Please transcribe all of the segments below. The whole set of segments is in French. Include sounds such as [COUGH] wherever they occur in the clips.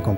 tren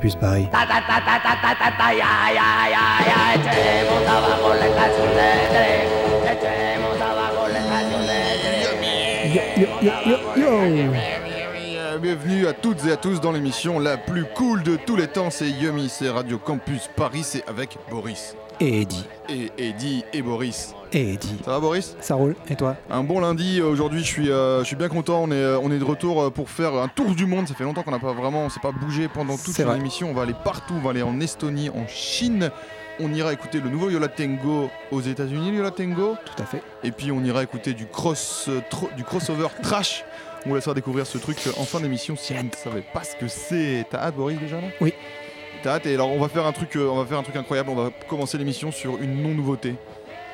Euh, Bienvenue à toutes et à tous dans l'émission la plus cool de tous les temps. C'est Yumi, c'est Radio Campus Paris, c'est avec Boris. Et Eddie. Et Eddie et Boris. Et Eddie. Ça va Boris? Ça roule. Et toi? Un bon lundi, aujourd'hui je suis, euh, je suis bien content, on est, euh, on est de retour euh, pour faire un tour du monde. Ça fait longtemps qu'on n'a pas vraiment, on s'est pas bougé pendant toute l'émission. On va aller partout, on va aller en Estonie, en Chine. On ira écouter le nouveau Yola Tango aux États-Unis, Yola Tango. Tout à fait. Et puis on ira écouter du, cross, tro- du crossover [LAUGHS] trash. On vous laissera découvrir ce truc en fin d'émission si vous ne savez pas ce que c'est. T'as hâte Boris déjà là? Oui. Et alors on va faire un truc, euh, on va faire un truc incroyable. On va commencer l'émission sur une non-nouveauté.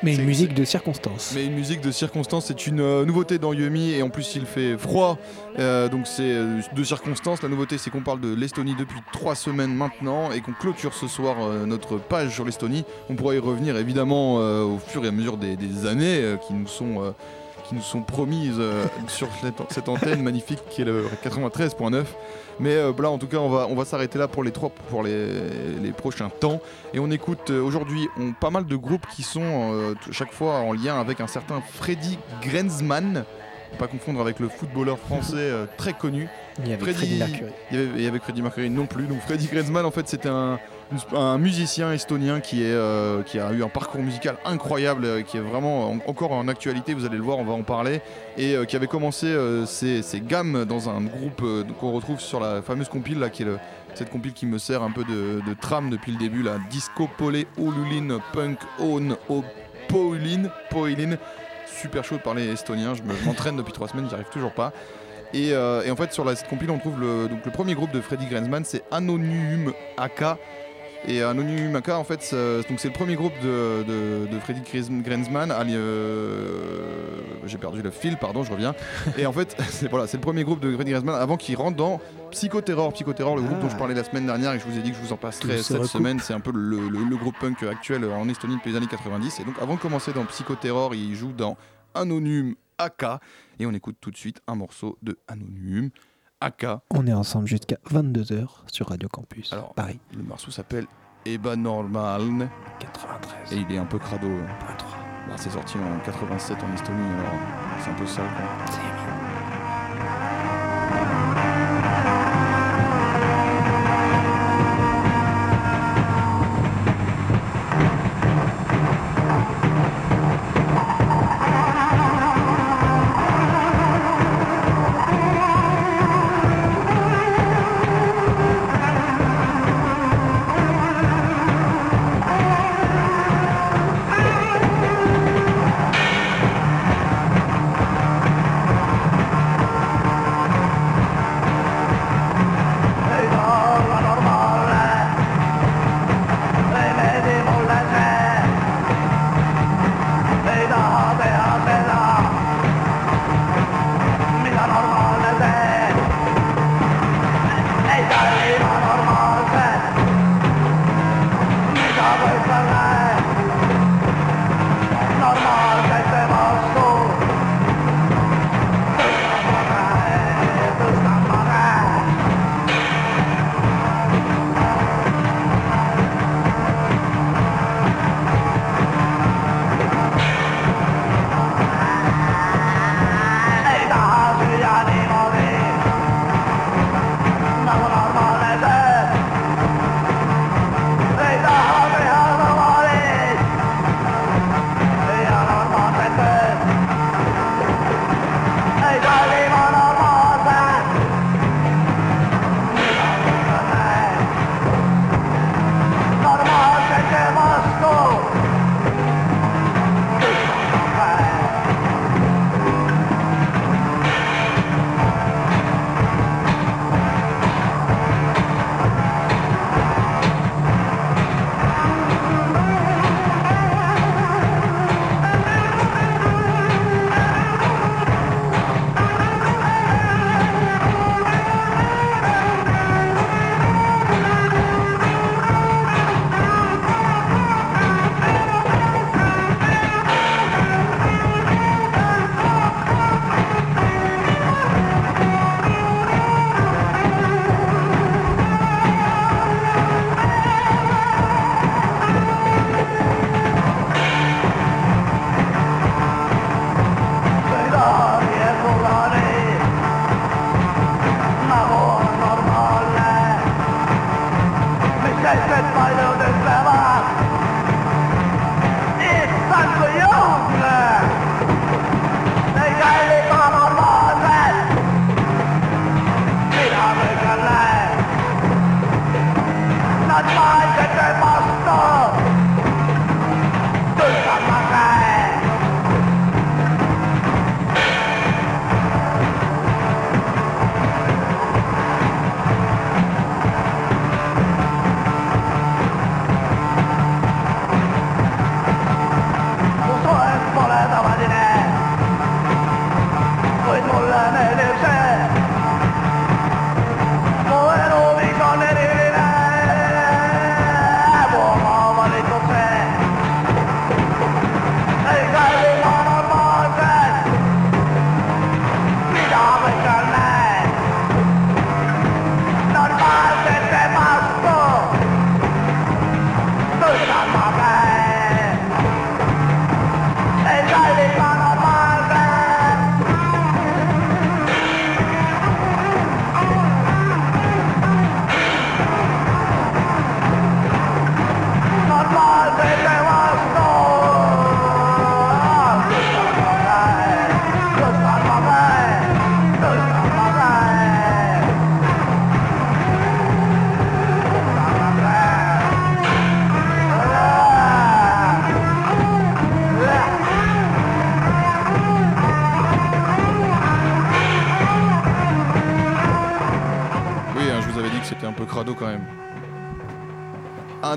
Mais C'est- une musique de circonstance. Mais une musique de circonstance, c'est une euh, nouveauté dans Yumi et en plus il fait froid, euh, donc c'est euh, de circonstance. La nouveauté c'est qu'on parle de l'Estonie depuis trois semaines maintenant et qu'on clôture ce soir notre page sur l'Estonie. On pourra y revenir évidemment au fur et à mesure des, des années qui nous sont qui nous sont promises euh, sur cette, antenne magnifique qui est le 93.9. Mais euh, là, en tout cas, on va, on va s'arrêter là pour les trois, pour les, les prochains temps. Et on écoute euh, aujourd'hui on, pas mal de groupes qui sont chaque fois en lien avec un certain Freddy Grenzmann. Pas confondre avec le footballeur français très connu. Il y avait Freddy- Freddie Mercury. Il y avait, et avec Freddie Mercury non plus. Donc Freddy Grenzmann, en fait, c'était un, un musicien estonien qui, est, euh, qui a eu un parcours musical incroyable, euh, qui est vraiment en- encore en actualité. Vous allez le voir, on va en parler. Et euh, qui avait commencé ses, gammes dans un groupe qu'on retrouve sur la fameuse compile, là, qui est le- cette compile qui me sert un peu de, trame depuis le début, la Disco Polé Olulin Punk On O Poilin. Poilin. Super chaud de parler estonien, je me- je m'entraîne depuis trois semaines, j'y arrive toujours pas. Et, en fait, sur cette compile, on trouve le, donc le premier groupe de Freddy Grenzmann, c'est Anonyme AK. Et Anonyme AK, en fait, c'est- donc c'est le premier groupe de, de, de Freddy Grenz- Grenzmann. Ali- euh, J'ai perdu le fil, pardon, je reviens. Et en fait, [LAUGHS] c'est voilà, c'est le premier groupe de Freddy Grenzmann avant qu'il rentre dans Psychoterror. Psychoterror, le groupe Ah. dont je parlais la semaine dernière et je vous ai dit que je vous en passerai Tout cette semaine. C'est un peu le, le- le groupe punk actuel en Estonie depuis les années 90. Et donc, avant de commencer dans Psychoterror, il joue dans Anonyme AK. Et on écoute tout de suite un morceau de Anonyme On est ensemble jusqu'à 22h sur Radio Campus. Alors, Paris. Le morceau s'appelle Eba Normal 93. et il est un peu crado. Bah, c'est sorti en 87 en Estonie, alors c'est un peu ça. quoi.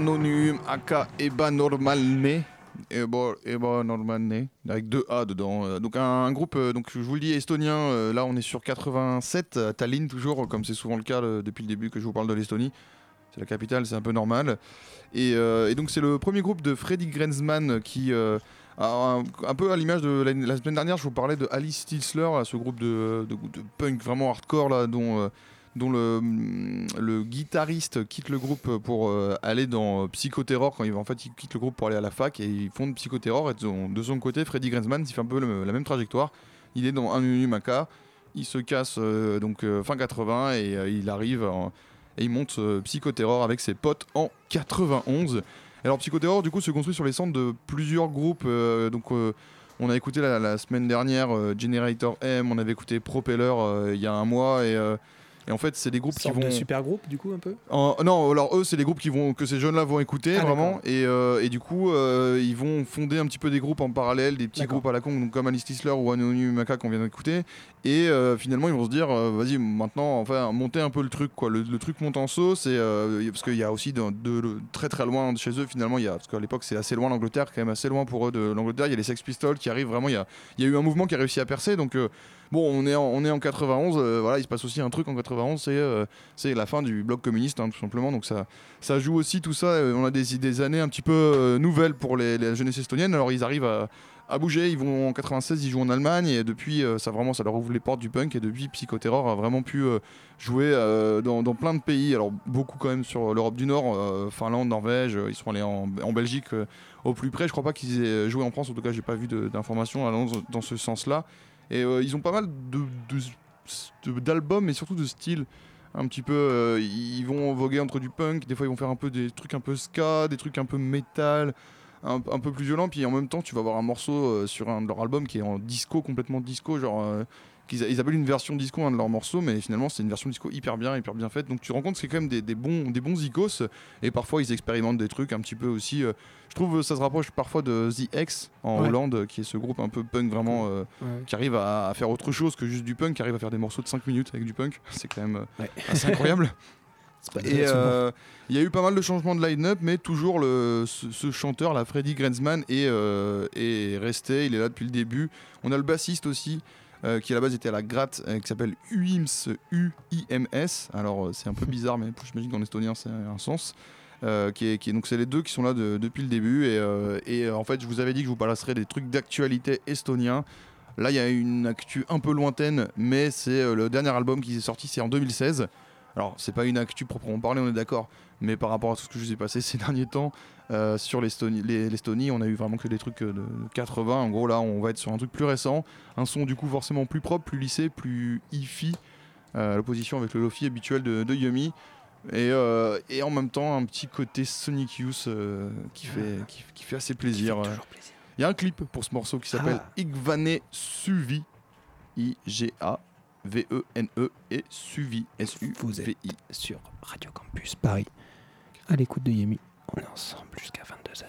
Anonyme, aka Eba Normalne. Eba, Eba avec deux A dedans. Euh, Donc un, groupe, euh, donc je vous le dis, estonien. euh, Là, on est sur 87, à Tallinn toujours, comme c'est souvent le cas depuis le début que je vous parle de l'Estonie. C'est la capitale, c'est un peu normal. Et, donc c'est le premier groupe de Freddy Grenzman qui, un, peu à l'image de la, semaine dernière, je vous parlais de Alice Stilsler, ce groupe de, punk vraiment hardcore là, dont, dont le, guitariste quitte le groupe pour euh, aller dans euh, Psychoterror quand il en fait il quitte le groupe pour aller à la fac et ils font Psychoterror. Et de son, côté Freddy Grenzman il fait un peu la même trajectoire. Il est dans un Unumaka il se casse euh, donc fin 80 et il arrive et il monte Psychoterror avec ses potes en 91 alors Psychoterror du coup se construit sur les centres de plusieurs groupes donc on a écouté la, semaine dernière Generator M, on avait écouté Propeller il y a un mois et en fait c'est des groupes qui vont de super groupe, du coup, un peu non, alors eux, c'est les groupes qui vont, que ces jeunes-là vont écouter Ah, vraiment, et, euh, et du coup, euh, ils vont fonder un petit peu des groupes en parallèle, des petits groupes à la con, donc comme Alice Tisler ou Anonyme Maca qu'on vient d'écouter, et euh, finalement, ils vont se dire, vas-y, maintenant, enfin, monter un peu le truc, quoi. Le, le truc monte en sauce, et parce qu'il y a aussi de, de- de- très très loin de chez eux, finalement, y a, parce qu'à l'époque, c'est assez loin l'Angleterre, quand même assez loin pour eux de l'Angleterre. Il y a les Sex Pistols qui arrivent vraiment. Il y a, il y a eu un mouvement qui a réussi à percer, donc. Bon, on est en, on est en 91, euh, voilà, il se passe aussi un truc en 91, c'est euh, c'est la fin du bloc communiste, hein, tout simplement. Donc ça, ça joue aussi tout ça. euh, on a des, des années un petit peu nouvelles pour les, les jeunesses estoniennes. Alors ils arrivent à, bouger. Ils vont en 96, ils jouent en Allemagne et depuis, ça vraiment, ça leur ouvre les portes du punk. Et depuis, Psychoterror a vraiment pu jouer dans, plein de pays. Alors beaucoup quand même sur l'Europe du Nord, Finlande, Norvège. Ils sont allés en, Belgique au plus près. Je crois pas qu'ils aient joué en France. En tout cas, j'ai pas vu d'informations dans ce sens-là. Et euh, ils ont pas mal de- de- de- d'albums, mais surtout de styles. Un petit peu euh, ils vont voguer entre du punk des fois ils vont faire un peu des trucs un peu ska des trucs un peu métal un, un peu plus violent puis en même temps tu vas avoir un morceau euh, sur un de leurs albums qui est en disco complètement disco genre euh, qu'ils ils appellent une version disco un de leurs morceaux mais finalement c'est une version disco hyper bien hyper bien faite donc tu te rends compte que c'est quand même des, des bons des bons icos et parfois ils expérimentent des trucs un petit peu aussi euh, je trouve euh, ça se rapproche parfois de The X en Ouais. Hollande qui est ce groupe un peu punk vraiment euh, Ouais. qui arrive à, à faire autre chose que juste du punk qui arrive à faire des morceaux de 5 minutes avec du punk c'est quand même Ouais. assez incroyable [LAUGHS] et euh, il y a eu pas mal de changements de line-up, mais toujours le, ce, ce chanteur, la Freddy Grenzman, est, euh, est resté. Il est là depuis le début. On a le bassiste aussi, euh, qui à la base était à la gratte, euh, qui s'appelle UIMS, U-I-M-S. Alors euh, c'est un peu bizarre, mais j'imagine qu'en estonien c'est un sens. Euh, qui est, donc c'est les deux qui sont là de- depuis le début et, en fait je vous avais dit que je vous passerais des trucs d'actualité estonien là il y a une actu un peu lointaine mais c'est le dernier album qui est sorti c'est en 2016 alors, c'est pas une actu proprement parlé, on est d'accord, mais par rapport à tout ce que je vous ai passé ces [LAUGHS] derniers temps euh, sur l'Estonie, les- l'Estonie, on a eu vraiment que des trucs euh, de 80. En gros, là, on va être sur un truc plus récent, un son du coup forcément plus propre, plus lissé, plus hi-fi, euh, à l'opposition avec le lofi habituel de, de Yumi. Et, euh, et en même temps, un petit côté Sonic Youth euh, qui, fait, qui, qui fait assez plaisir. Il y a un clip pour ce morceau qui s'appelle Ah. Igvane Suvi. I-G-A-V-E-N-E et Suvi. Vous S-U-V-I. êtes sur Radio Campus Paris. À l'écoute de Yemi. On est ensemble jusqu'à 22h.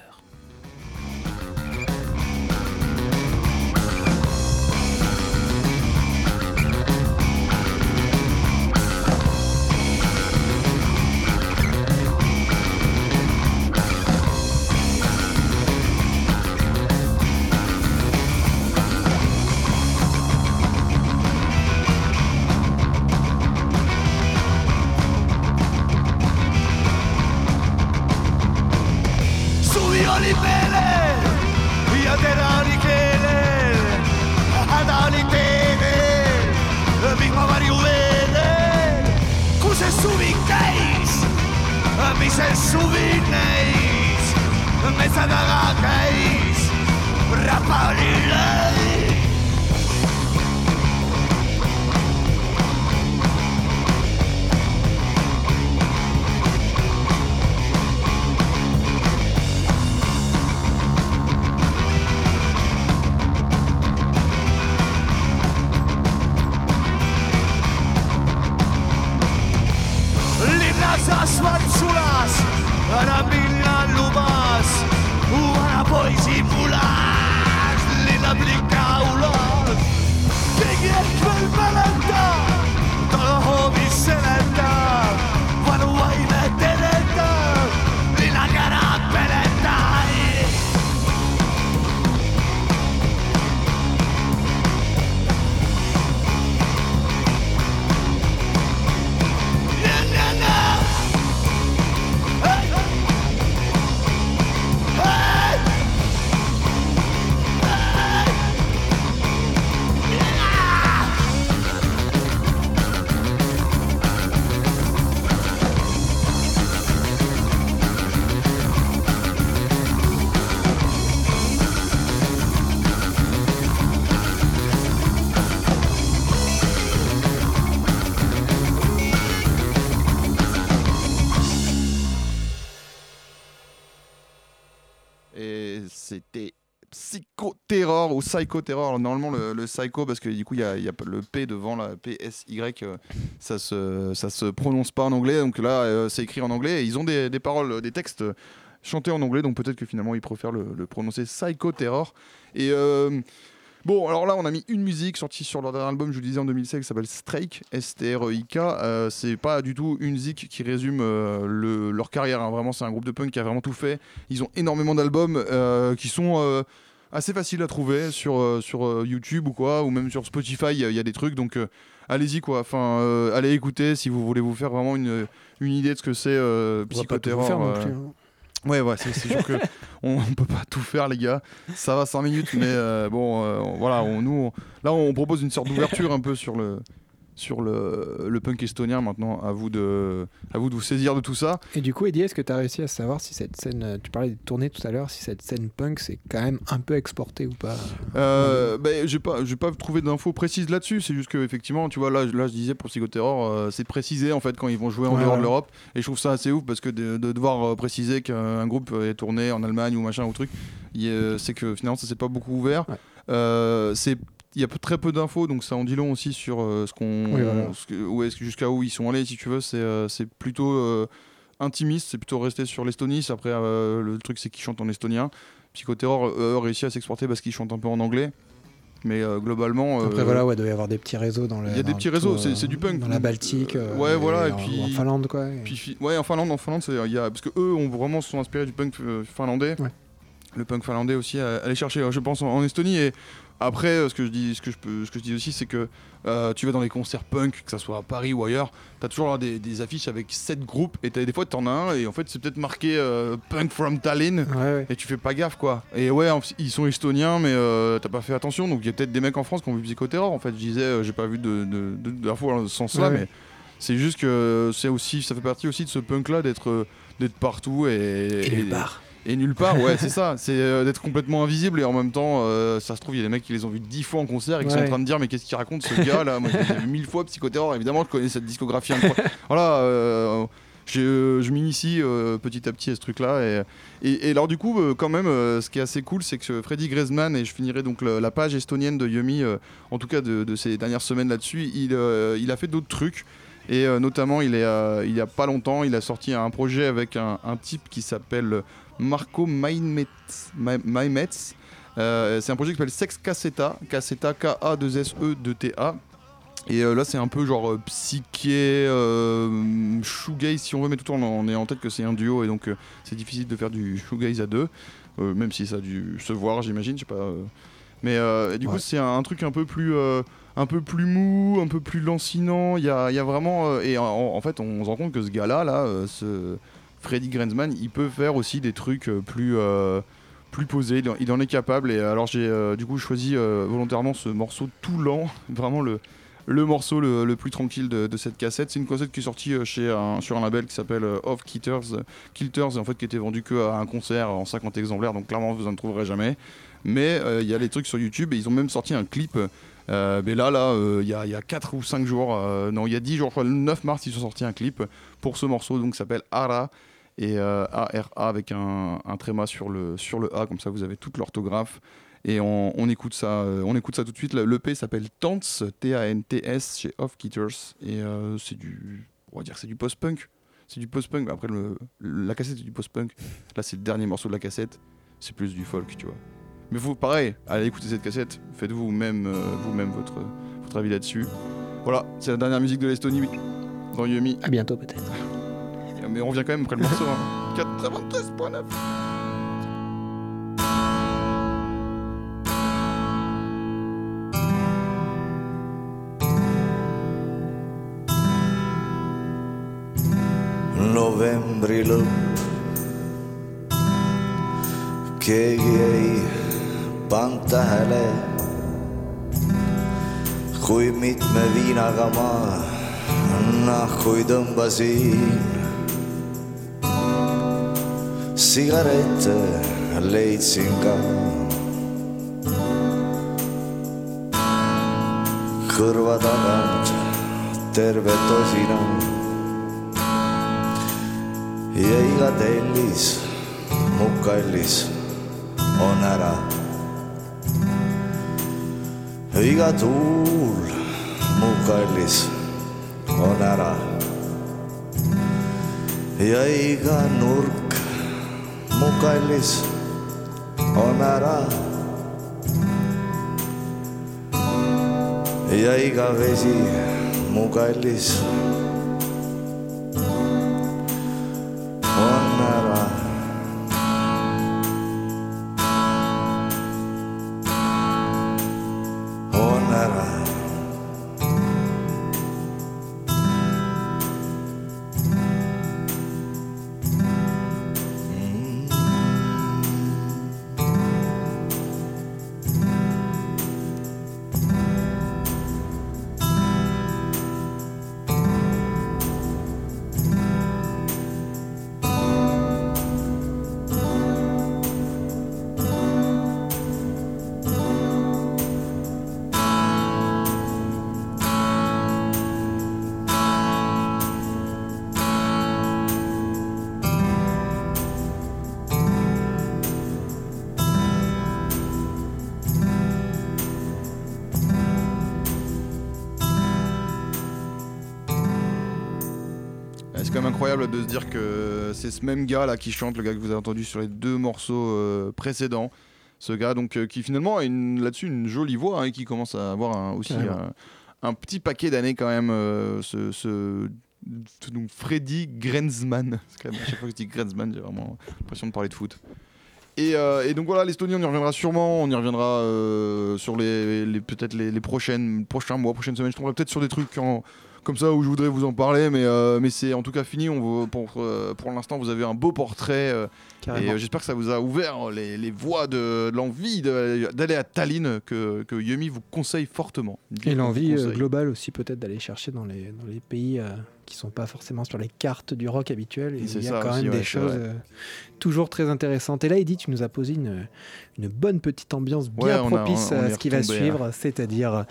se sovint ells, més a negar que ells, reparir-les. Terror ou Psycho Terror. Normalement, le, Psycho, parce que du coup, il y a, le P devant, la PSY, euh, ça se, ça se prononce pas en anglais. Donc là, euh, c'est écrit en anglais. Ils ont des, paroles, des textes chantés en anglais. Donc peut-être que finalement, ils préfèrent le, prononcer Psycho Terror. Et. euh, Bon, alors là, on a mis une musique sortie sur leur dernier album, je vous le disais en 2016, qui s'appelle Strike, S-T-R-E-I-K. Euh, c'est pas du tout une musique qui résume euh, le- leur carrière. hein. Vraiment, c'est un groupe de punk qui a vraiment tout fait. Ils ont énormément d'albums euh, qui sont euh, assez faciles à trouver sur, euh, sur euh, YouTube ou quoi, ou même sur Spotify. Il y, a- il y a des trucs, donc euh, allez-y quoi. Enfin, euh, allez écouter si vous voulez vous faire vraiment une, une idée de ce que c'est euh, psychoterror. euh, hein. Ouais, ouais, c'est sûr que [LAUGHS] on, on peut pas tout faire, les gars. Ça va 5 minutes, mais bon, voilà, on, nous, on- là, on propose une sorte d'ouverture un peu sur le sur le, le punk estonien. Maintenant, à vous de à vous de vous saisir de tout ça. Et du coup, Eddie, est-ce que tu as réussi à savoir si cette scène, tu parlais de tournée tout à l'heure, si cette scène punk c'est quand même un peu exporté ou pas? Euh, ben, j'ai pas pas trouvé d'infos précises là-dessus. C'est juste que effectivement, tu vois, là, là, je disais pour Psychoterror, euh, c'est précisé en fait quand ils vont jouer en Ouais, dehors ouais. de l'Europe. Et je trouve ça assez ouf parce que de, de devoir euh, préciser qu'un groupe est tourné en Allemagne ou machin ou truc, c'est que finalement ça s'est pas beaucoup ouvert. Ouais. Euh, c'est il y a très peu d'infos, donc ça en dit long aussi sur euh, ce qu'on, Oui, voilà. où est-ce jusqu'à où ils sont allés, si tu veux. C'est, euh, plutôt euh, intimiste, c'est plutôt resté sur l'Estonie. Après, euh, le truc c'est qu'ils chantent en estonien. Psychoterror eux, réussit à s'exporter parce qu'ils chantent un peu en anglais. Mais euh, globalement, Après euh, voilà, ouais, il doit y avoir des petits réseaux dans le. il y a des petits réseaux, euh, c'est- du punk. Dans la Baltique. euh, Ouais, voilà, et en- puis- En Finlande, quoi. et- Puis, fi- ouais, en Finlande, en Finlande, y a, parce que eux ont vraiment se sont inspirés du punk euh, finlandais. Ouais. Le punk finlandais aussi à aller chercher, euh, je pense, en, en Estonie. Et après, euh, ce que je dis, ce que je peux, ce que je dis aussi, c'est que euh, tu vas dans les concerts punk, que ça soit à Paris ou ailleurs, t'as toujours là, des, des affiches avec sept groupes, et des fois t'en as un, et en fait c'est peut-être marqué euh, Punk from Tallinn. Ouais, ouais. Et tu fais pas gaffe quoi. Et ouais, ils sont estoniens, mais euh, t'as pas fait attention. Donc il y a peut-être des mecs en France qui ont vu Psychoterror. En fait, je disais, j'ai pas vu de, de, de- d'infos dans ce sens-là, Ouais, mais c'est juste que c'est aussi, ça fait partie aussi de ce punk-là d'être euh, d'être partout et, Et part. Et nulle part, [LAUGHS] ouais, c'est ça. C'est euh, d'être complètement invisible et en même temps, euh, ça se trouve, il y a des mecs qui les ont vus dix fois en concert et qui sont en train de dire, mais qu'est-ce qu'il raconte ce gars là Moi, je l'ai vu mille fois Psychoterror. Évidemment, je connais cette discographie incroyable. voilà. euh, je, je m'initie petit à petit à ce truc-là. Et, et, et alors, du coup, quand même, ce qui est assez cool, c'est que Freddy Greisman, et je finirai donc le- la page estonienne de Yumi, en tout cas de, de ces dernières semaines là-dessus, il, il a fait d'autres trucs. Et euh, notamment, il, est, euh, il y a pas longtemps, il a sorti un projet avec un, un type qui s'appelle Marco Maimetz. Ma- Maimetz. Euh, c'est un projet qui s'appelle Sex Cassetta, Cassetta K-A-2-S-E-2-T-A. Et euh, là, c'est un peu genre euh, psyché, shoegaze si on veut, mais tout en on est en tête que c'est un duo et donc c'est difficile de faire du shoegaze à deux, même si ça a dû se voir, j'imagine, je sais pas. Mais du coup, c'est un, un truc un peu plus. un peu plus mou, un peu plus lancinant. Il y a, y a vraiment. euh, et en, en fait, on se rend compte que ce gars-là, là, euh, ce Freddy Grenzman, il peut faire aussi des trucs euh, plus. euh, plus posés, il en, est capable. Et alors, j'ai euh, du coup choisi volontairement ce morceau tout lent, [LAUGHS] vraiment le, le morceau le, le plus tranquille de, cette cassette. C'est une cassette qui est sortie chez sur un label qui s'appelle Off Kilters, euh, Kilters, en fait, qui était vendu que à un concert en 50 exemplaires, donc clairement vous en trouverez jamais. Mais il y a les trucs sur YouTube et ils ont même sorti un clip. mais là, là, il y, y a 4 ou 5 jours, non, il y a 10 jours, je crois, le 9 mars, ils ont sorti un clip pour ce morceau, donc s'appelle Ara et euh, A-R-A avec un, un tréma sur le, sur le A, comme ça vous avez toute l'orthographe. Et on, écoute ça, euh, on écoute ça tout de suite. L'EP s'appelle Tants, T-A-N-T-S, chez Off. Et euh, c'est du, on va dire, c'est du post-punk. C'est du post-punk. Après, la cassette, c'est du post-punk. Là, c'est le dernier morceau de la cassette. C'est plus du folk, tu vois. Mais vous, pareil, allez écouter cette cassette. Faites vous-même euh, vous-même votre, votre avis là-dessus. Voilà, c'est la dernière musique de l'Estonie dans Yumi. À bientôt peut-être. Mais on revient quand même après le morceau. Hein. 93.9. novembri lõpp. keegi ei pannud tähele, kui mitme viinaga ma nahku tõmbasin. Sigarette leidsin ka. kõrva tagant terve tosina. Ja iga tellis mu kallis on ära. Iga tuul mu kallis on ära. Ja iga nurk mu kallis on ära. Ja iga vesi mu kallis incroyable de se dire que c'est ce même gars là qui chante, le gars que vous avez entendu sur les deux morceaux euh, précédents. Ce gars donc euh, qui finalement a là-dessus une jolie voix hein, et qui commence à avoir un- aussi un, un petit paquet d'années quand même. euh, ce, ce- donc Freddy Grenzman. [LAUGHS] Quand même, à chaque fois que je dis Grenzman, j'ai vraiment l'impression de parler de foot. Et, euh, et donc voilà, l'Estonie, on y reviendra sûrement. On y reviendra euh, sur les, les- peut-être les, les prochaines, prochains mois, prochaines semaines. Je tomberai peut-être sur des trucs en- comme ça où je voudrais vous en parler, mais, euh, mais c'est en tout cas fini. On pour euh, pour l'instant, vous avez un beau portrait. euh, et euh, j'espère que ça vous a ouvert les, les voies de, de l'envie d'aller à Tallinn, que, que Yumi vous conseille fortement. Et l'envie globale aussi peut-être d'aller chercher dans les, dans les pays qui sont pas forcément sur les cartes du rock habituel. Et il y a quand aussi, même ouais, des choses euh, toujours très intéressantes. Et là, Edith, tu nous as posé une, une bonne petite ambiance Ouais, bien on a- propice on- on à ce qui va suivre, c'est-à-dire euh,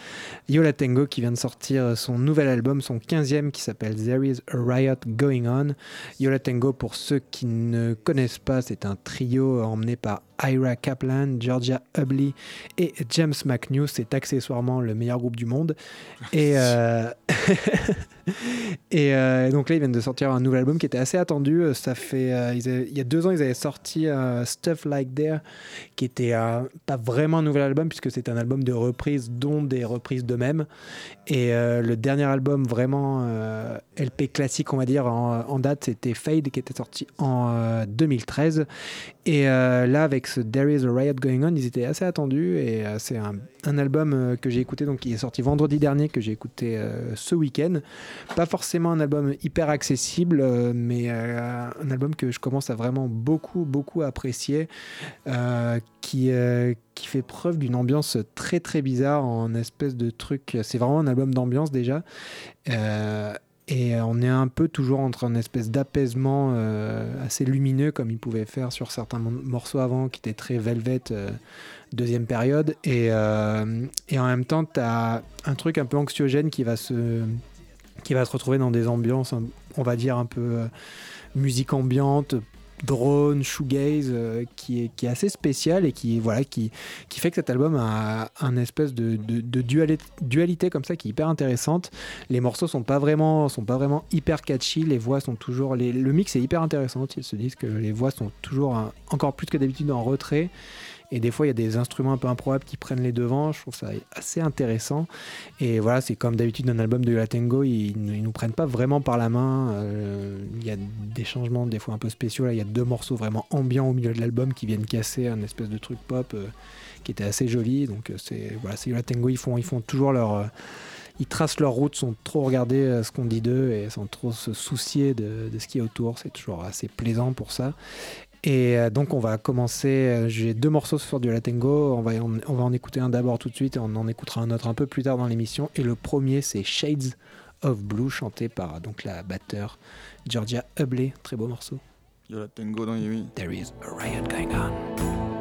Yola Tango qui vient de sortir son nouvel album, son 15e qui s'appelle There is a Riot Going On. Yola Tango, pour ceux qui ne connaissent pas, c'est un trio emmené par Ira Kaplan, Georgia Hubley et James McNew. C'est accessoirement le meilleur groupe du monde. Et, euh, [LAUGHS] euh, donc là, ils viennent de sortir un nouvel album qui était assez attendu. Ça fait, euh, il y a deux ans, ils avaient sorti Stuff Like There, qui était pas vraiment un nouvel album puisque c'est un album de reprises, dont des reprises d'eux-mêmes. Et le dernier album vraiment LP classique, on va dire, en, en date, c'était Fade, qui était sorti en euh, 2013. Et là, avec ce There is a Riot Going On, ils étaient assez attendus. Et euh, c'est un, album euh, que j'ai écouté, donc qui est sorti vendredi dernier, que j'ai écouté euh, ce week-end. Pas forcément un album hyper accessible, mais un album que je commence à vraiment beaucoup, beaucoup apprécier. qui, qui fait preuve d'une ambiance très, très bizarre, en espèce de truc. C'est vraiment un album d'ambiance déjà. Euh, et on est un peu toujours entre une espèce d'apaisement euh, assez lumineux, comme il pouvait faire sur certains mo- morceaux avant, qui étaient très velvet, euh, deuxième période. Et, euh, et en même temps, tu as un truc un peu anxiogène qui va se, qui va se retrouver dans des ambiances, un- on va dire, un peu euh, musique ambiante, drone, shoegaze, euh, qui, est, qui est assez spécial et qui, voilà, qui, qui fait que cet album a un espèce de, de, de duali- dualité comme ça qui est hyper intéressante. Les morceaux sont pas vraiment, sont pas vraiment hyper catchy, les voix sont toujours, le mix est hyper intéressant. Ils se disent que les voix sont toujours encore plus que d'habitude en retrait. Et des fois, il y a des instruments un peu improbables qui prennent les devants. Je trouve ça assez intéressant. Et voilà, c'est comme d'habitude d'un album de La ils, ils nous prennent pas vraiment par la main. Euh, Il y a des changements des fois un peu spéciaux. Là, il y a deux morceaux vraiment ambiants au milieu de l'album qui viennent casser un espèce de truc pop euh, qui était assez joli. Donc euh, c'est voilà, c'est La ils font, ils font toujours leur ils tracent leur route sans trop regarder ce qu'on dit d'eux et sans trop se soucier de, de ce qui est autour. C'est toujours assez plaisant pour ça. Et euh, donc on va commencer, euh, j'ai deux morceaux sur du Latengo, on va, on, on va en écouter un d'abord tout de suite et on en écoutera un autre un peu plus tard dans l'émission. Et le premier c'est Shades of Blue chanté par donc la batteur Georgia Hubley, très beau morceau. Dans Yumi. There is a riot going on.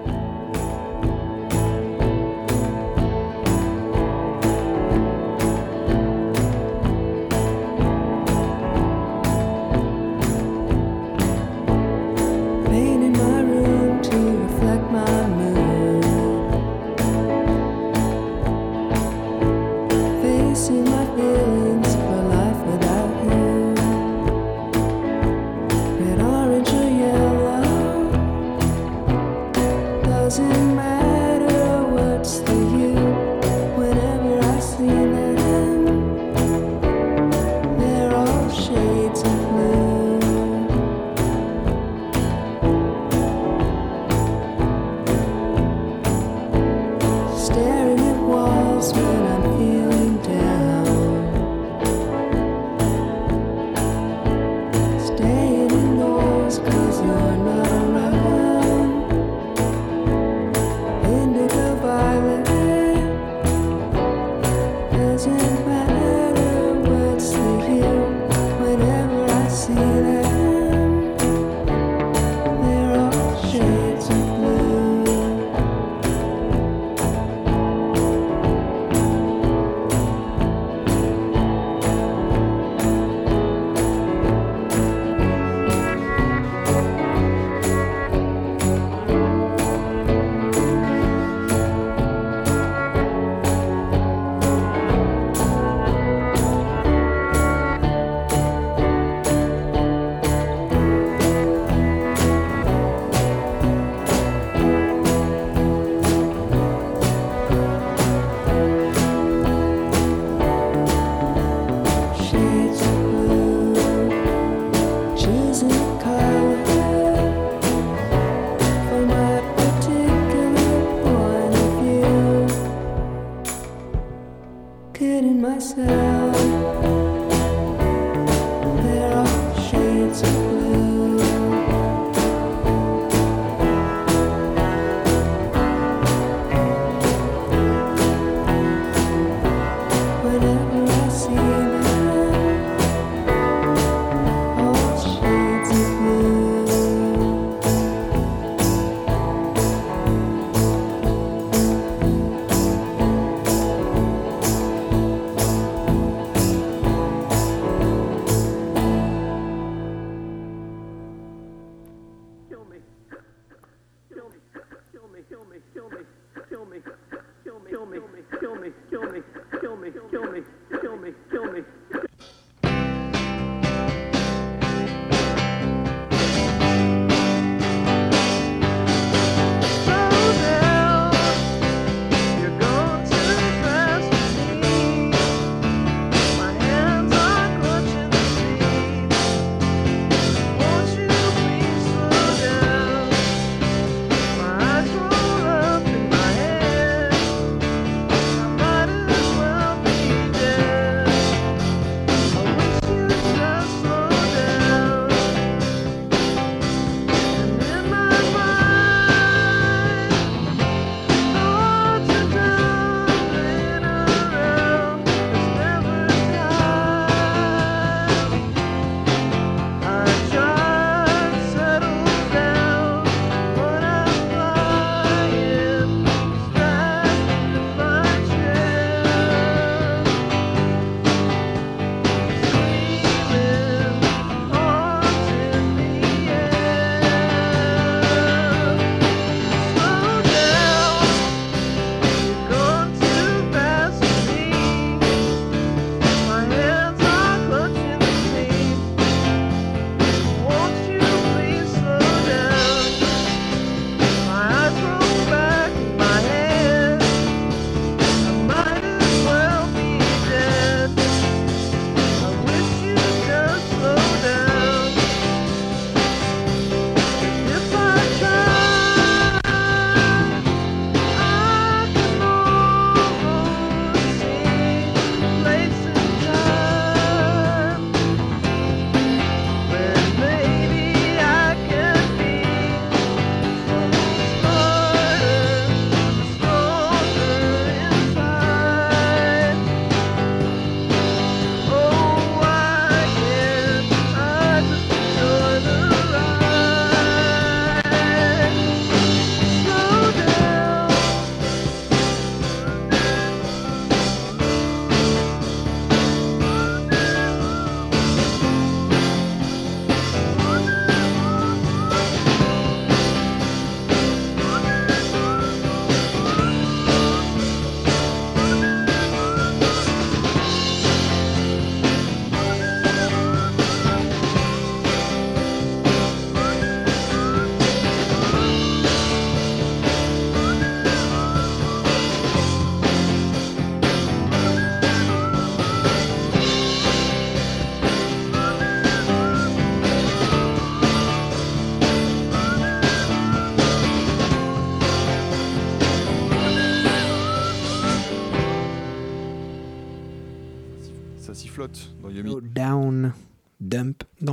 kidding myself.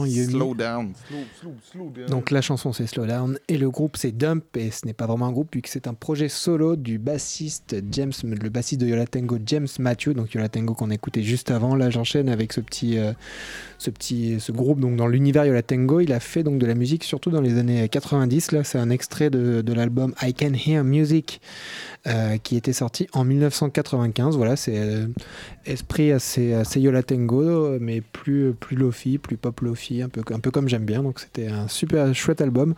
Dump dans Yumi. Slow down. Slow, slow, slow down. Donc la chanson c'est Slow Down et le groupe c'est Dump et ce n'est pas vraiment un groupe puisque c'est un projet solo du bassiste James, le bassiste de Yola Tango James Matthew. Donc Yola Tango qu'on écoutait juste avant. Là j'enchaîne avec ce petit, euh, ce petit, ce groupe donc dans l'univers Yola Tango. Il a fait donc de la musique surtout dans les années 90. Là c'est un extrait de, de l'album I Can Hear Music euh, qui était sorti en 1995. Voilà c'est euh, esprit assez, assez Yola mais plus, plus lofi, plus pop lofi, un peu, un peu comme j'aime bien. Donc c'était un super chouette album.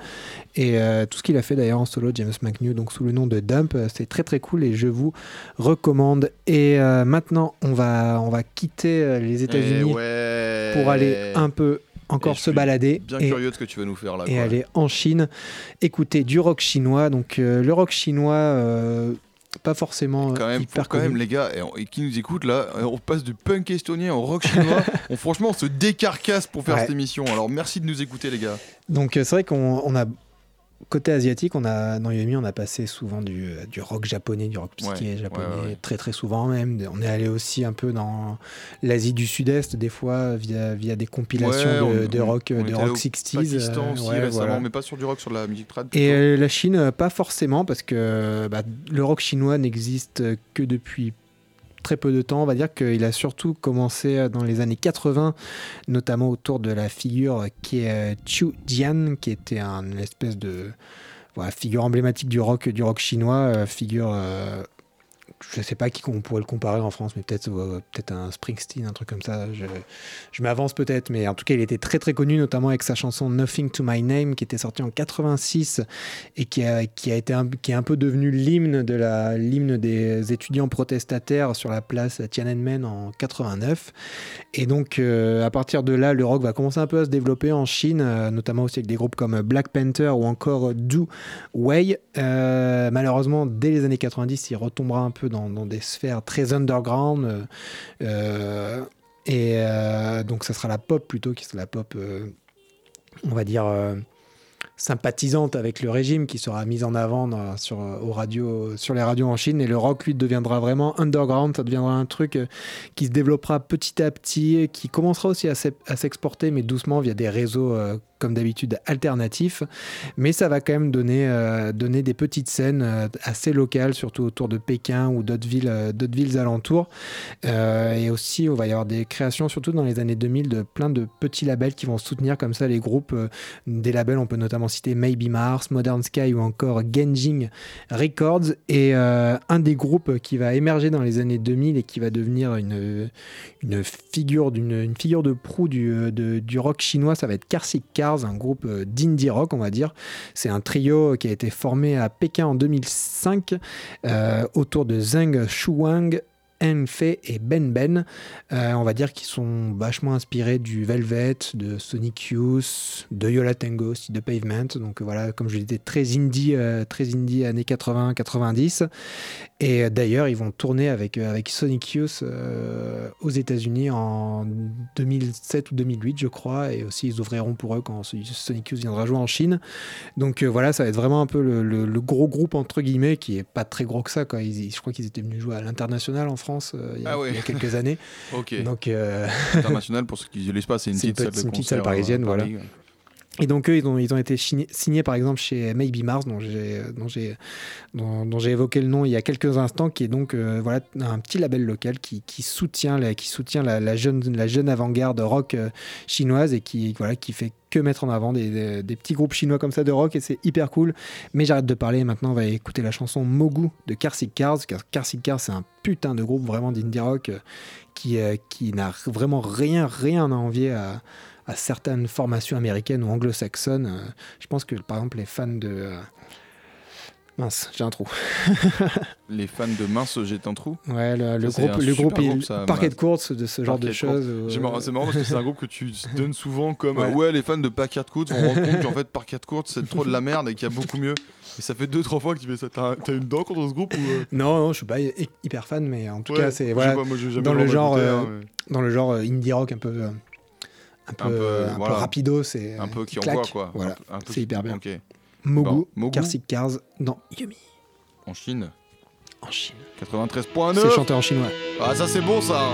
Euh, tout ce qu'il a fait d'ailleurs en solo, James McNew, donc sous le nom de Dump, euh, c'est très très cool et je vous recommande. Et euh, maintenant, on va, on va quitter les Eh États-Unis ouais. pour aller un peu encore Et se balader. Bien et, curieux de ce que tu vas nous faire là. et quoi. aller en Chine, écouter du rock chinois. Donc euh, le rock chinois, euh, pas forcément Quand même, hyper quand même les gars, et, on- et qui nous écoutent là, on passe du punk estonien au rock chinois. [LAUGHS] on, franchement, on se décarcasse pour faire Ouais. cette émission. Alors merci de nous écouter les gars. Donc c'est vrai qu'on on a côté asiatique, on a dans Yumi, on a passé souvent du, euh, du rock japonais, du rock psyché Ouais, japonais, ouais, ouais, ouais. très très souvent même. On est allé aussi un peu dans l'Asie du Sud-Est des fois via, via des compilations de, rock, on de rock au 60s. Pakistan euh, aussi ouais, récemment, voilà. mais pas sur du rock, sur de la musique trad. Et euh, la Chine, pas forcément, parce que bah, le rock chinois n'existe que depuis très peu de temps. On va dire qu'il a surtout commencé dans les années 80, notamment autour de la figure qui est euh, Chu Jian, qui était un- une espèce de figure emblématique du rock, du rock chinois, euh, figure... euh, je sais pas qui on pourrait le comparer en France, mais peut-être euh, peut-être un Springsteen, un truc comme ça. Je, je m'avance peut-être, mais en tout cas, il était très très connu, notamment avec sa chanson Nothing to My Name, qui était sortie en 86 et qui a, qui a été qui est un peu devenu l'hymne de des étudiants protestataires sur la place Tiananmen en 89. Et donc, euh, à partir de là, le rock va commencer un peu à se développer en Chine, euh, notamment aussi avec des groupes comme Black Panther ou encore Do Wei. Malheureusement, dès les années 90, il retombera un peu dans, des sphères très underground. euh, euh, et euh, donc, ça sera la pop plutôt, qui sera la pop, on va dire, sympathisante avec le régime, qui sera mise en avant sur, sur les radios en Chine. Et le rock, lui, deviendra vraiment underground. Ça deviendra un truc qui se développera petit à petit, qui commencera aussi à s'e- à s'exporter, mais doucement via des réseaux, comme d'habitude, alternatifs. Mais ça va quand même donner, euh, donner des petites scènes euh, assez locales, surtout autour de Pékin ou d'autres villes, euh, d'autres villes alentours. Et aussi, on va y avoir des créations, surtout dans les années 2000, de plein de petits labels qui vont soutenir comme ça les groupes. des labels, on peut notamment citer Maybe Mars, Modern Sky ou encore Genjing Records. Et un des groupes qui va émerger dans les années 2000 et qui va devenir une, une figure d'une une figure de proue du, du rock chinois, ça va être Karsik Un groupe euh, d'indie rock, on va dire. C'est un trio qui a été formé à Pékin en 2005 euh, autour de Zheng Shuang, Fei et Ben Ben. Euh, on va dire qu'ils sont vachement inspirés du Velvet, de Sonic Youth, de Yola Tango, de Pavement. Donc voilà, comme je disais, très indie, euh, très indie années 80-90. Et euh, d'ailleurs, ils vont tourner avec, Sonic Youth aux États-Unis en 2007 ou 2008, je crois. Et aussi, ils ouvriront pour eux quand Sonic Youth viendra jouer en Chine. Donc voilà, ça va être vraiment un peu le, gros groupe, entre guillemets, qui est pas très gros que ça. Je crois qu'ils étaient venus jouer à l'international en France euh, il, y a, Ah il y a quelques années. [LAUGHS] Ok. Donc, euh, International, pour ceux qui ne pas, c'est une [LAUGHS] petite salle petite parisienne, euh, à voilà. Paris, ouais. Et donc eux, ils ont, été signés par exemple chez Maybe Mars, dont j'ai, évoqué le nom il y a quelques instants, qui est donc euh, voilà un petit label local qui, soutient, la, jeune, avant-garde rock euh, chinoise et qui voilà qui fait que mettre en avant des, petits groupes chinois comme ça de rock et c'est hyper cool. Mais j'arrête de parler, maintenant on va écouter la chanson Mogu de Karsik Cars. car Karsik Cars c'est un putain de groupe vraiment d'indie rock euh, qui, qui n'a vraiment rien, rien à envier à, à certaines formations américaines ou anglo-saxonnes. Euh, je pense que par exemple les fans de... euh, Mince, j'ai un trou. [LAUGHS] Les fans de Mince, j'ai un trou. Ouais, le, groupe, le groupe, groupe, ça, parquet de course, de ce genre de Parquet de choses. euh, C'est marrant, parce que c'est un [LAUGHS] groupe que tu donnes souvent comme Ouais. ouais, les fans de Packard Courts vont rendre compte qu'en [LAUGHS] fait Packard Courts c'est trop de la merde et qu'il y a beaucoup mieux. Et ça fait deux trois fois que tu fais ça. T'as une dent contre ce groupe ou euh? Non, non, je suis pas hy- hyper fan, mais en tout Ouais, cas, c'est voilà, jamais dans le genre, euh, hein, mais dans le genre indie rock un peu, euh, un peu, Un peu, un peu rapido, c'est un peu qui claque. envoie quoi. Voilà, c'est hyper bien. Mogu, Bon. Karsik Cars dans Yumi En Chine, en Chine. 93.9. C'est chanté en chinois. Ah ça c'est bon ça.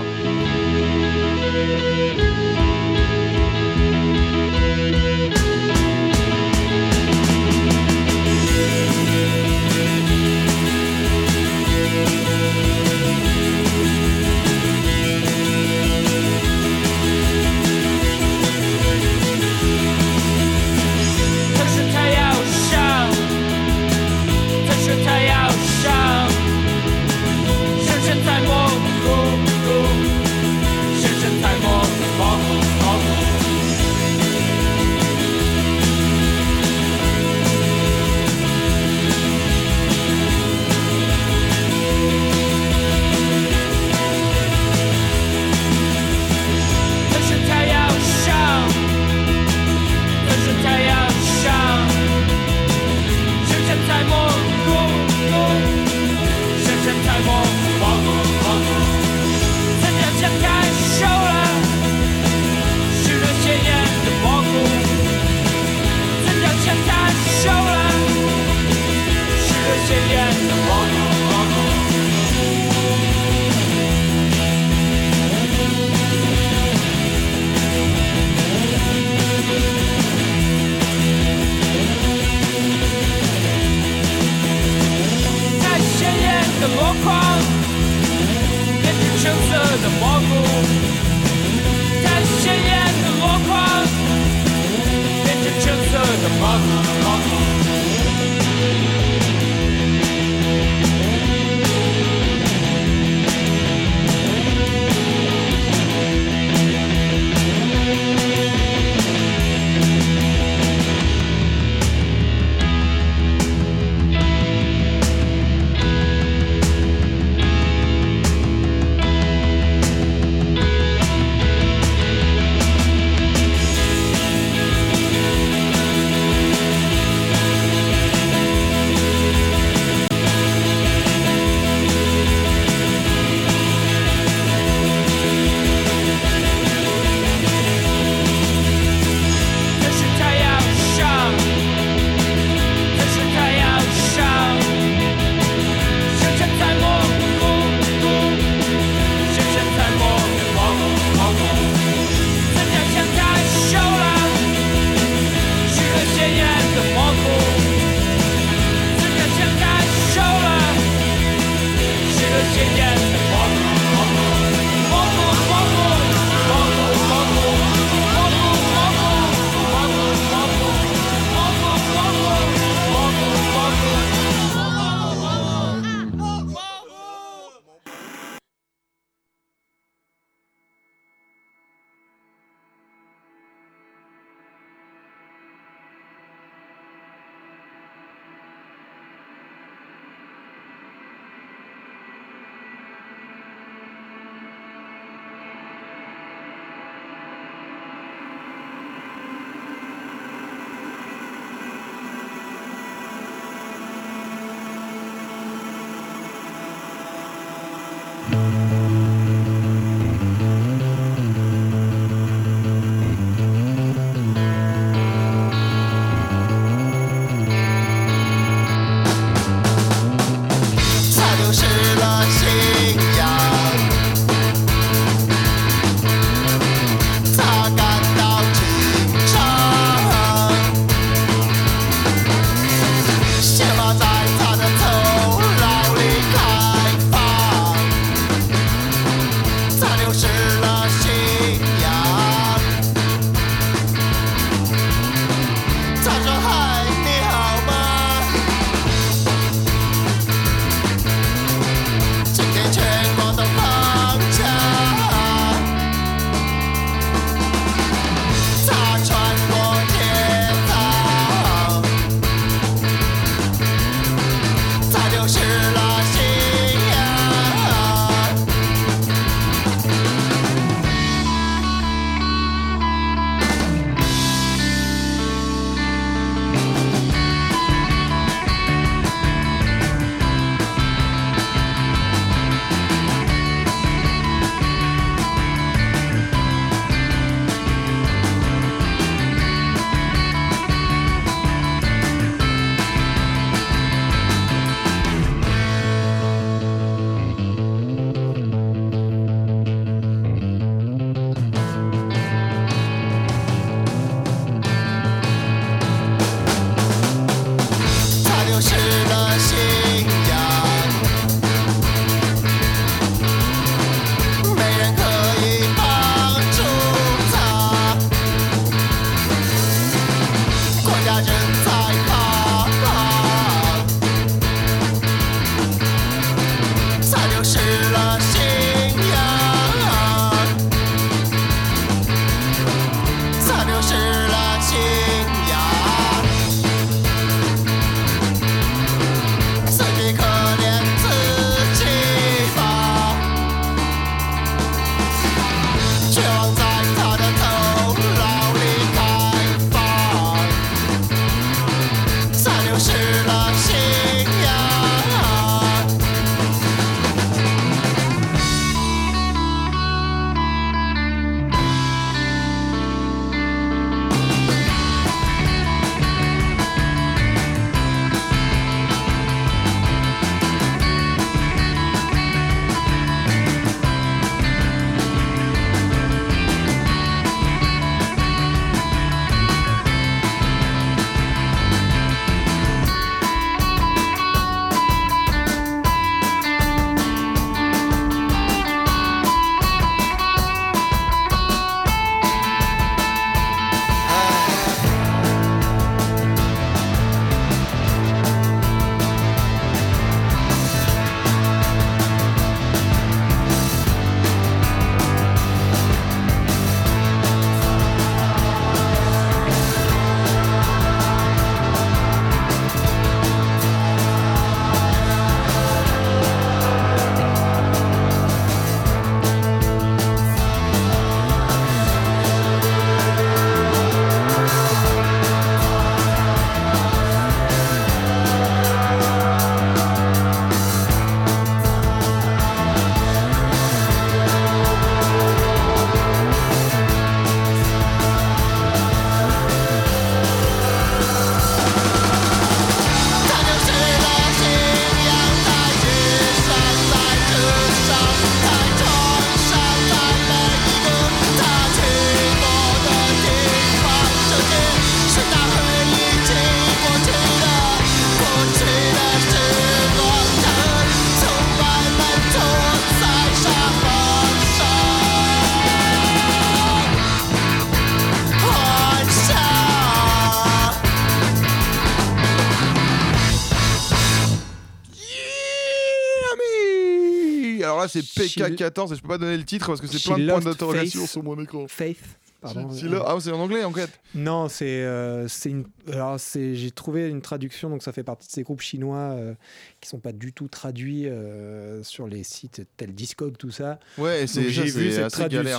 PK14 et je peux pas donner le titre parce que c'est plein de points d'interrogation Faith. sur mon écran. Faith. Pardon. Ah, c'est en anglais en fait. Non, c'est euh, une. Alors j'ai trouvé une traduction donc ça fait partie de ces groupes chinois euh, qui sont pas du tout traduits euh, sur les sites tels Discog tout ça. Ouais, c'est j'ai vu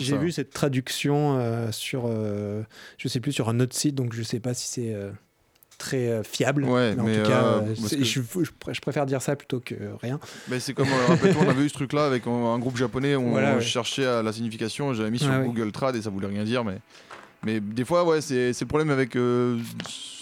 j'ai vu cette traduction euh, sur euh, je sais plus sur un autre site donc je sais pas si c'est très euh, fiable. Ouais, en mais, tout cas, euh, euh, parce c'est- que- je, je pr- je préfère dire ça plutôt que rien. Mais c'est comme, euh, rappelle-toi, on avait eu ce truc-là avec un, un groupe japonais, on Voilà, ouais. cherchait à la signification, j'avais mis sur Ah ouais. Google Trad et ça voulait rien dire, mais, mais des fois, ouais, c'est le problème avec, euh,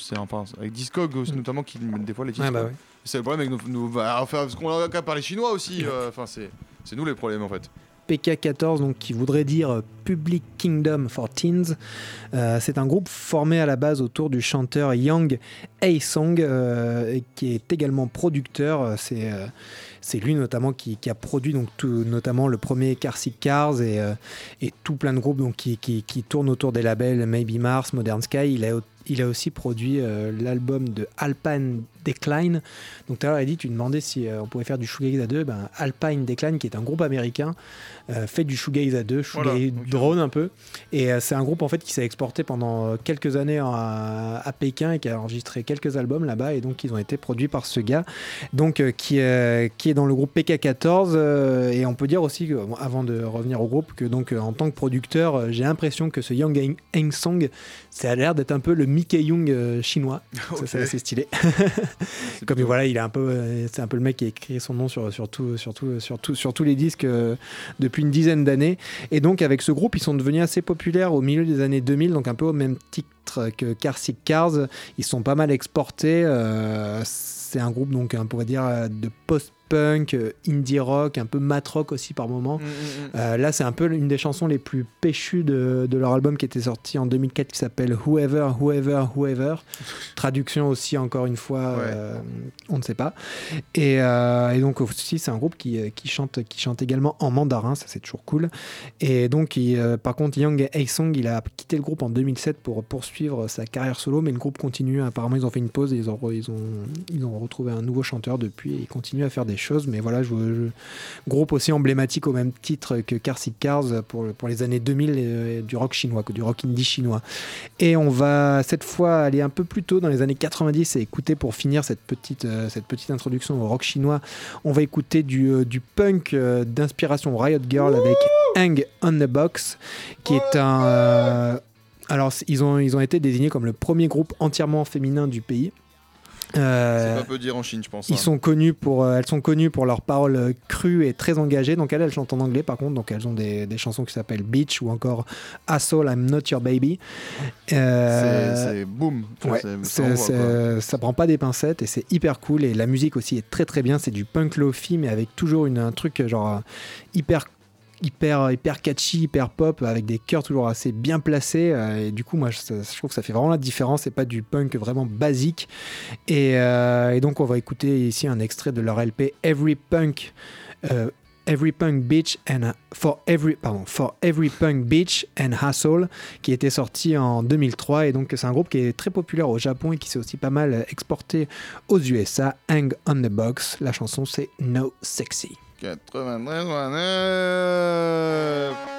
c'est enfin, avec Discog aussi, notamment, qui met des fois les titres. Bah ouais. C'est le problème avec nos. nos- bah, enfin, parce qu'on a qu'à parler chinois aussi, euh, enfin, c'est c'est nous les problèmes en fait. PK14, donc, qui voudrait dire Public Kingdom for Teens. Euh, c'est un groupe formé à la base autour du chanteur Yang Haesong, euh, qui est également producteur. Euh, C'est lui notamment qui, a produit notamment le premier Car Sick Cars et, et tout plein de groupes donc, qui, tournent autour des labels Maybe Mars, Modern Sky. Il a, il a aussi produit l'album de Alpine Decline. Donc tout à l'heure, Eddie, tu demandais si euh, on pouvait faire du shoegaze à deux. Ben, Alpine Decline, qui est un groupe américain, euh, fait du shoegaze à deux, shoegaze Voilà, drone un peu. Et euh, c'est un groupe en fait qui s'est exporté pendant quelques années en- à, à Pékin et qui a enregistré quelques albums là-bas. Et donc ils ont été produits par ce gars, donc qui, qui est dans le groupe PK14. euh, et on peut dire aussi, avant de revenir au groupe, que donc en tant que producteur, j'ai l'impression que ce Yang Heng- Song, ça a l'air d'être un peu le Mickey Young chinois. Ça, c'est assez stylé. [LAUGHS] Comme voilà, il est un peu, euh, c'est un peu le mec qui a écrit son nom sur, sur, tout- sur, tout- sur, tout- sur tous les disques euh, depuis une dizaine d'années. Et donc avec ce groupe, ils sont devenus assez populaires au milieu des années 2000, donc un peu au même titre que Car Sick Cars. Ils sont pas mal exportés. euh, c'est un groupe donc on pourrait dire de post-punk, euh, indie rock, un peu mat rock aussi par moment. Mm, mm, mm. Euh, là, c'est un peu une des chansons les plus péchues de, de leur album qui était sorti en 2004 qui s'appelle Whoever, Whoever, Whoever. [LAUGHS] Traduction aussi, encore une fois, Ouais. euh, on ne sait pas. Et, euh, et donc, aussi, c'est un groupe qui, qui, chante, qui chante également en mandarin, ça c'est toujours cool. Et donc, il, par contre, Young Haesong, il a quitté le groupe en 2007 pour poursuivre sa carrière solo, mais le groupe continue. Apparemment, ils ont fait une pause et ils ont, re- ils ont, ils ont retrouvé un nouveau chanteur depuis et ils continuent à faire des choses. Mais voilà, je, je- groupe aussi emblématique au même titre que Car Cars pour, pour les années 2000 et du rock chinois, du rock indie chinois. Et on va cette fois aller un peu plus tôt dans les années 90 et écouter pour finir cette petite, euh, cette petite introduction au rock chinois, on va écouter du, euh, du punk euh, d'inspiration Riot Girl avec Hang on the Box, qui est un... euh, alors, ils ont, ils ont été désignés comme le premier groupe entièrement féminin du pays. Euh, C'est pas peu dire en Chine, je pense. ils hein. sont connus pour, euh, elles sont connues pour leurs paroles euh, crues et très engagées. Donc elles, elles chantent en anglais par contre. Donc elles ont des, des chansons qui s'appellent Beach ou encore Asshole, I'm Not Your Baby. Euh, C'est boum. Ouais, ça prend pas des pincettes et c'est hyper cool. Et la musique aussi est très très bien. C'est du punk lofi mais avec toujours une, un truc genre hyper hyper hyper catchy, hyper pop avec des chœurs toujours assez bien placés euh, et du coup moi je, trouve que ça fait vraiment la différence, c'est pas du punk vraiment basique et, euh, et donc on va écouter ici un extrait de leur LP Every Punk euh, Every Punk Beach and for every pardon for every punk beach and hustle qui était sorti en 2003 et donc c'est un groupe qui est très populaire au Japon et qui s'est aussi pas mal exporté aux USA. Hang on the box, la chanson c'est No Sexy. 93, 99.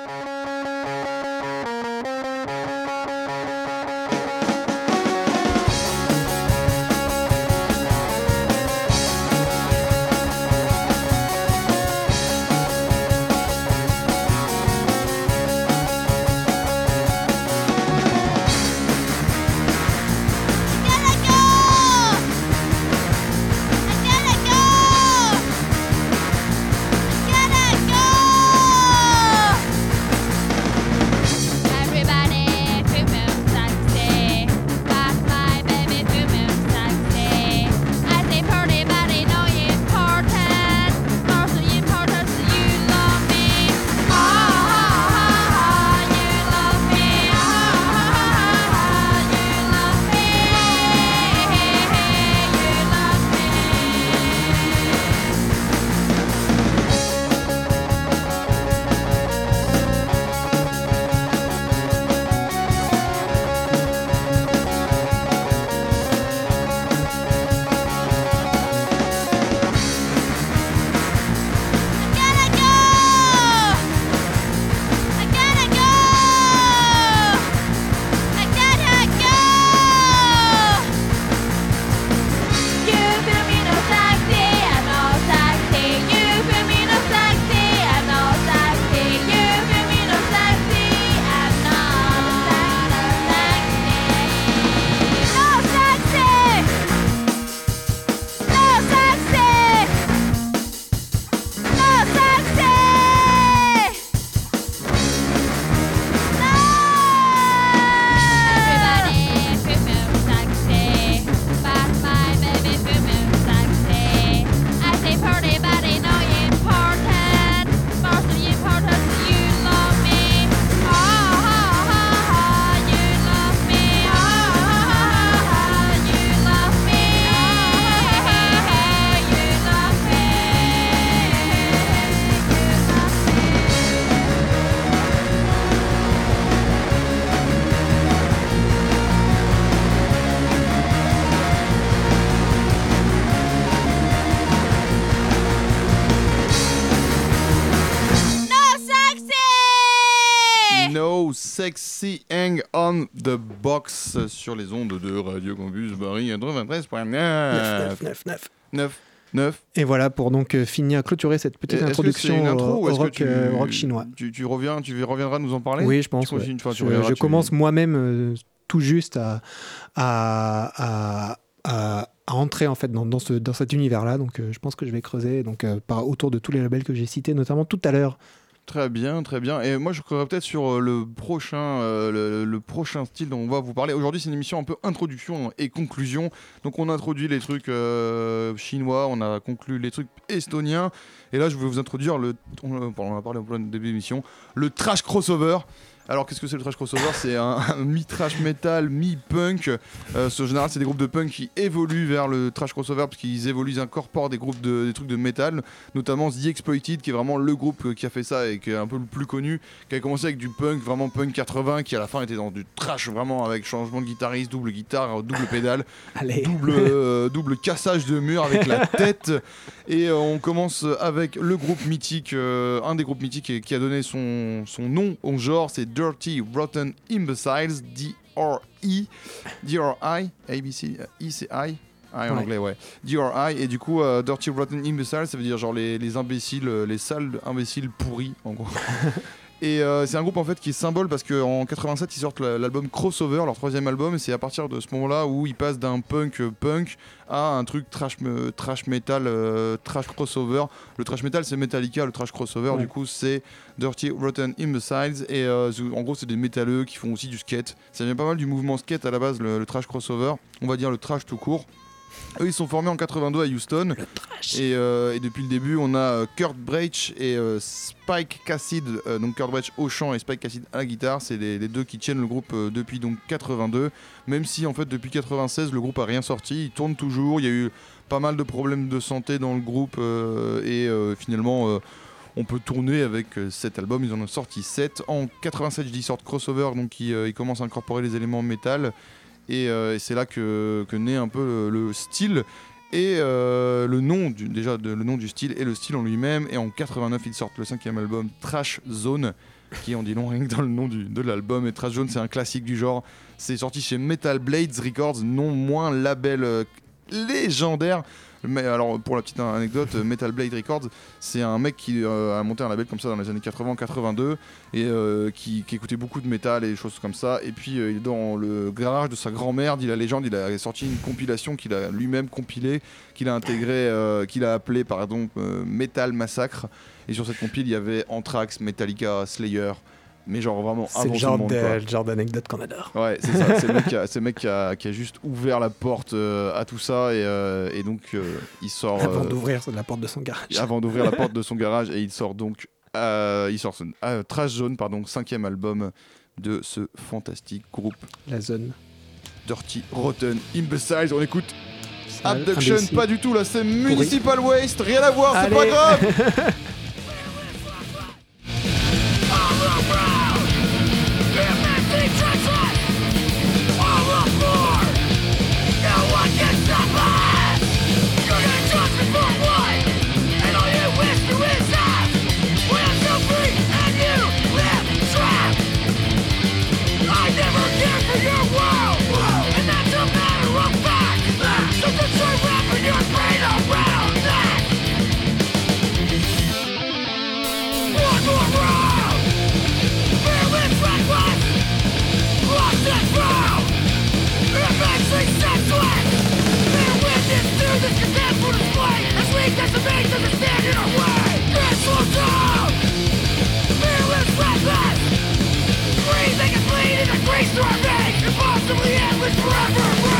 Sexy Hang on the Box sur les ondes de Radio Campus Paris 93.9. 9, 9, 9. 9, 9. Et voilà pour donc euh, finir, clôturer cette petite introduction intro au, au rock, tu- euh, rock chinois? Tu, tu reviens, tu reviendras nous en parler? Oui, je pense. Tu ouais. continues, je reviendras, je commence moi-même euh, tout juste à, à, à, à- à entrer en fait dans, dans, ce, dans cet univers-là. Donc euh, je pense que je vais creuser donc, euh, par, autour de tous les labels que j'ai cités, notamment tout à l'heure. Très bien, très bien. Et moi, je creuserai peut-être sur euh, le prochain, euh, le, prochain style dont on va vous parler. Aujourd'hui, c'est une émission un peu introduction et conclusion. Donc, on introduit les trucs euh, chinois, on a conclu les trucs estoniens. Et là, je vais vous introduire le. On, on a début l'émission. Le trash crossover. Alors, qu'est-ce que c'est le trash crossover C'est un, [LAUGHS] un mi-trash metal, mi-punk. Euh, en général, c'est des groupes de punk qui évoluent vers le trash crossover parce qu'ils évoluent, ils incorporent des groupes de, des trucs de métal, notamment The Exploited, qui est vraiment le groupe euh, qui a fait ça et qui est un peu le plus connu, qui a commencé avec du punk, vraiment punk 80, qui à la fin était dans du trash vraiment avec changement de guitariste, double guitare, double pédale, [LAUGHS] Allez. double, euh, double cassage de mur avec la [LAUGHS] tête. Et euh, on commence avec le groupe mythique, euh, un des groupes mythiques qui a donné son, son nom au genre, c'est Dirty Rotten Imbeciles, D-R-E, D-R-I, ABC, euh, I c'est I. I en Ouais. anglais, ouais. D-R-I, et du coup, euh, Dirty Rotten Imbeciles, ça veut dire genre les, les imbéciles, euh, les sales imbéciles pourris, en gros. [LAUGHS] Et euh, c'est un groupe en fait qui est symbole parce qu'en 87 ils sortent la- l'album Crossover, leur troisième album, et c'est à partir de ce moment-là où ils passent d'un punk punk à un truc trash, me- trash metal, euh, trash crossover. Le trash metal c'est Metallica, le trash crossover Ouais. du coup c'est Dirty Rotten Imbeciles, et euh, en gros c'est des métalleux qui font aussi du skate. Ça vient pas mal du mouvement skate à la base, le, le trash crossover, on va dire le trash tout court. Eux ils sont formés en 82 à Houston. Et, euh, et depuis le début, on a euh, Kurt Breach et euh, Spike Cassidy, euh, donc Kurt Breach au chant et Spike Cassidy à la guitare. C'est les, les deux qui tiennent le groupe depuis donc 82. Même si en fait depuis 96, le groupe a rien sorti. Il tourne toujours. Il y a eu pas mal de problèmes de santé dans le groupe et finalement. on peut tourner avec cet album, ils en ont sorti 7. En 87, je dis, ils sortent Crossover, donc ils, ils commencent à incorporer les éléments métal. Et, euh, et c'est là que, naît un peu le, le style et euh, le nom du, style et le style en lui-même. Et en 89, ils sortent le cinquième album Trash Zone, qui en dit long rien que dans le nom de l'album. Et Trash Zone, c'est un classique du genre. C'est sorti chez Metal Blades Records, non moins label euh, légendaire. Alors pour la petite anecdote, euh, Metal Blade Records, c'est un mec qui euh, a monté un label comme ça dans les années 80-82 et euh, qui, écoutait beaucoup de métal et choses comme ça. Et puis il est dans le garage de sa grand-mère, dit la légende, il a sorti une compilation qu'il a lui-même compilée, qu'il a intégré, euh, qu'il a appelé pardon Metal Massacre. Et sur cette compile, il y avait Anthrax, Metallica, Slayer, mais genre vraiment C'est avant le tout genre le monde. quoi. de- le genre d'anecdote qu'on adore. Ouais, c'est ça. C'est le mec, qui a, [LAUGHS] c'est le mec qui a- qui a juste ouvert la porte euh, à tout ça et, euh, et donc euh, il sort Avant d'ouvrir la porte de son garage. avant d'ouvrir la porte de son [LAUGHS] garage et il sort donc il sort son Trash Zone pardon cinquième album de ce fantastique groupe La zone. Dirty Rotten Imbeciles. On écoute Abduction, imbécile. pas du tout là, c'est Municipal Waste, rien à voir, c'est pas grave. [LAUGHS] Ouais, ouais, dans à Radio Campus Paris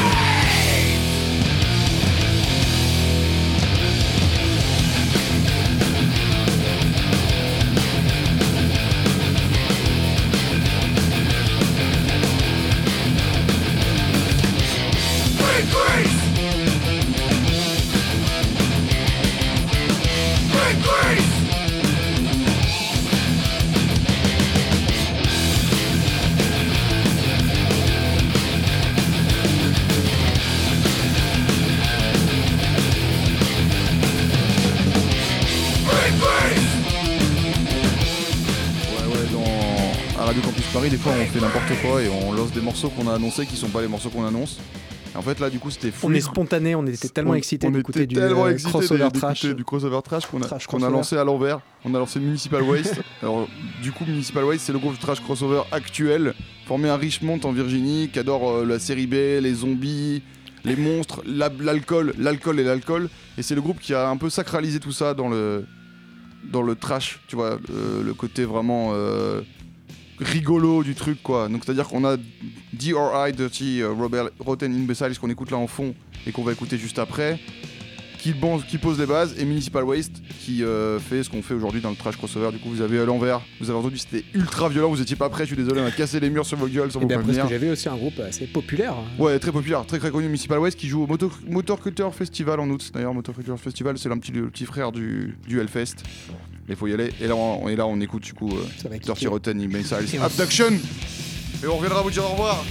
et on lance des morceaux qu'on a annoncés qui sont pas les morceaux qu'on annonce. Et en fait là du coup c'était On est spontané, on était tellement excités on d'écouter était du tellement euh, excités crossover d'écouter trash. du crossover trash qu'on a, Trash qu'on a crossover. lancé à l'envers. On a lancé Municipal Waste. [LAUGHS] Alors du coup Municipal Waste c'est le groupe de trash crossover actuel formé à Richmond en Virginie qui adore euh, la série B, les zombies, les monstres, la- l'alcool, l'alcool et l'alcool. Et c'est le groupe qui a un peu sacralisé tout ça dans le dans le trash, tu vois, euh, le côté vraiment euh, rigolo du truc quoi. Donc c'est à dire qu'on a DRI Dirty euh, Robert Rotten Imbeciles qu'on écoute là en fond et qu'on va écouter juste après, qui, bon- qui pose les bases, et Municipal Waste qui euh, fait ce qu'on fait aujourd'hui dans le trash crossover. Du coup, vous avez à l'envers, vous avez entendu, c'était ultra violent, vous étiez pas prêts, je suis désolé, on a cassé les murs sur vos gueules sans Et vous d'après ce prévenir. j'avais aussi un groupe assez populaire. Ouais, très populaire, très très connu, Municipal Waste qui joue au Motor, Motor Culture Festival en août. D'ailleurs, Motor Culture Festival, c'est un petit, le petit frère du, du Hellfest. Il faut y aller. Et là, on, et là, on écoute du coup euh, Dirty. Rotten Abduction. Et on reviendra vous dire au revoir.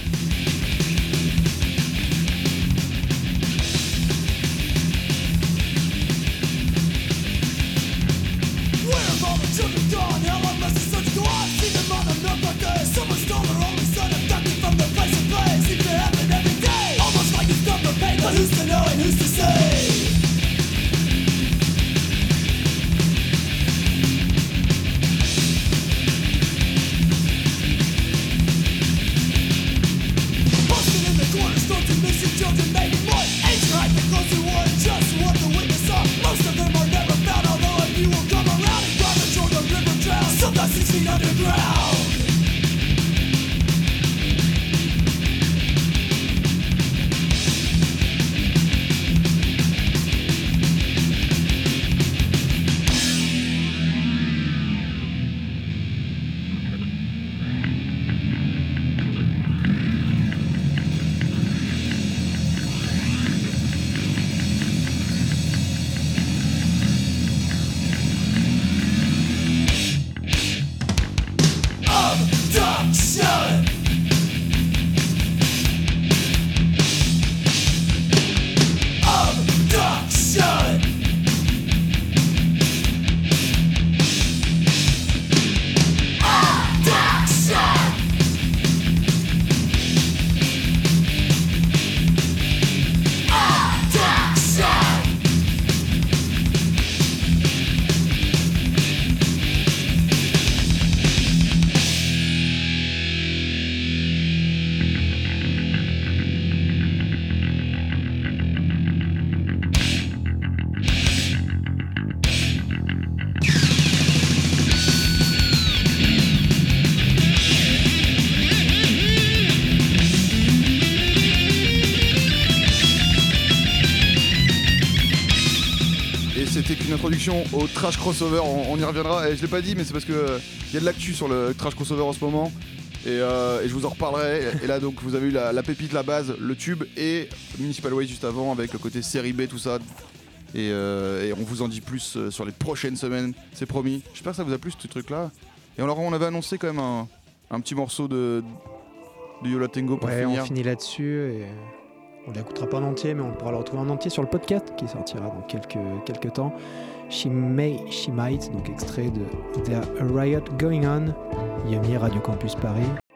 Au trash crossover, on, on y reviendra. Et je l'ai pas dit, mais c'est parce que il y a de l'actu sur le trash crossover en ce moment. Et, euh, et je vous en reparlerai. Et là, donc, vous avez eu la, la pépite, la base, le tube et Municipal Waste juste avant avec le côté série B, tout ça. Et, euh, et on vous en dit plus euh, sur les prochaines semaines, c'est promis. J'espère que ça vous a plu ce truc-là. Et alors, on avait annoncé quand même un, un petit morceau de, de Yola Tango pour Ouais, finir. on finit là-dessus et on l'écoutera pas en entier, mais on pourra le retrouver en entier sur le podcast qui sortira dans quelques, quelques temps. She May, She Might, donc extrait de There a Riot Going On, Yumi, Radio Campus Paris.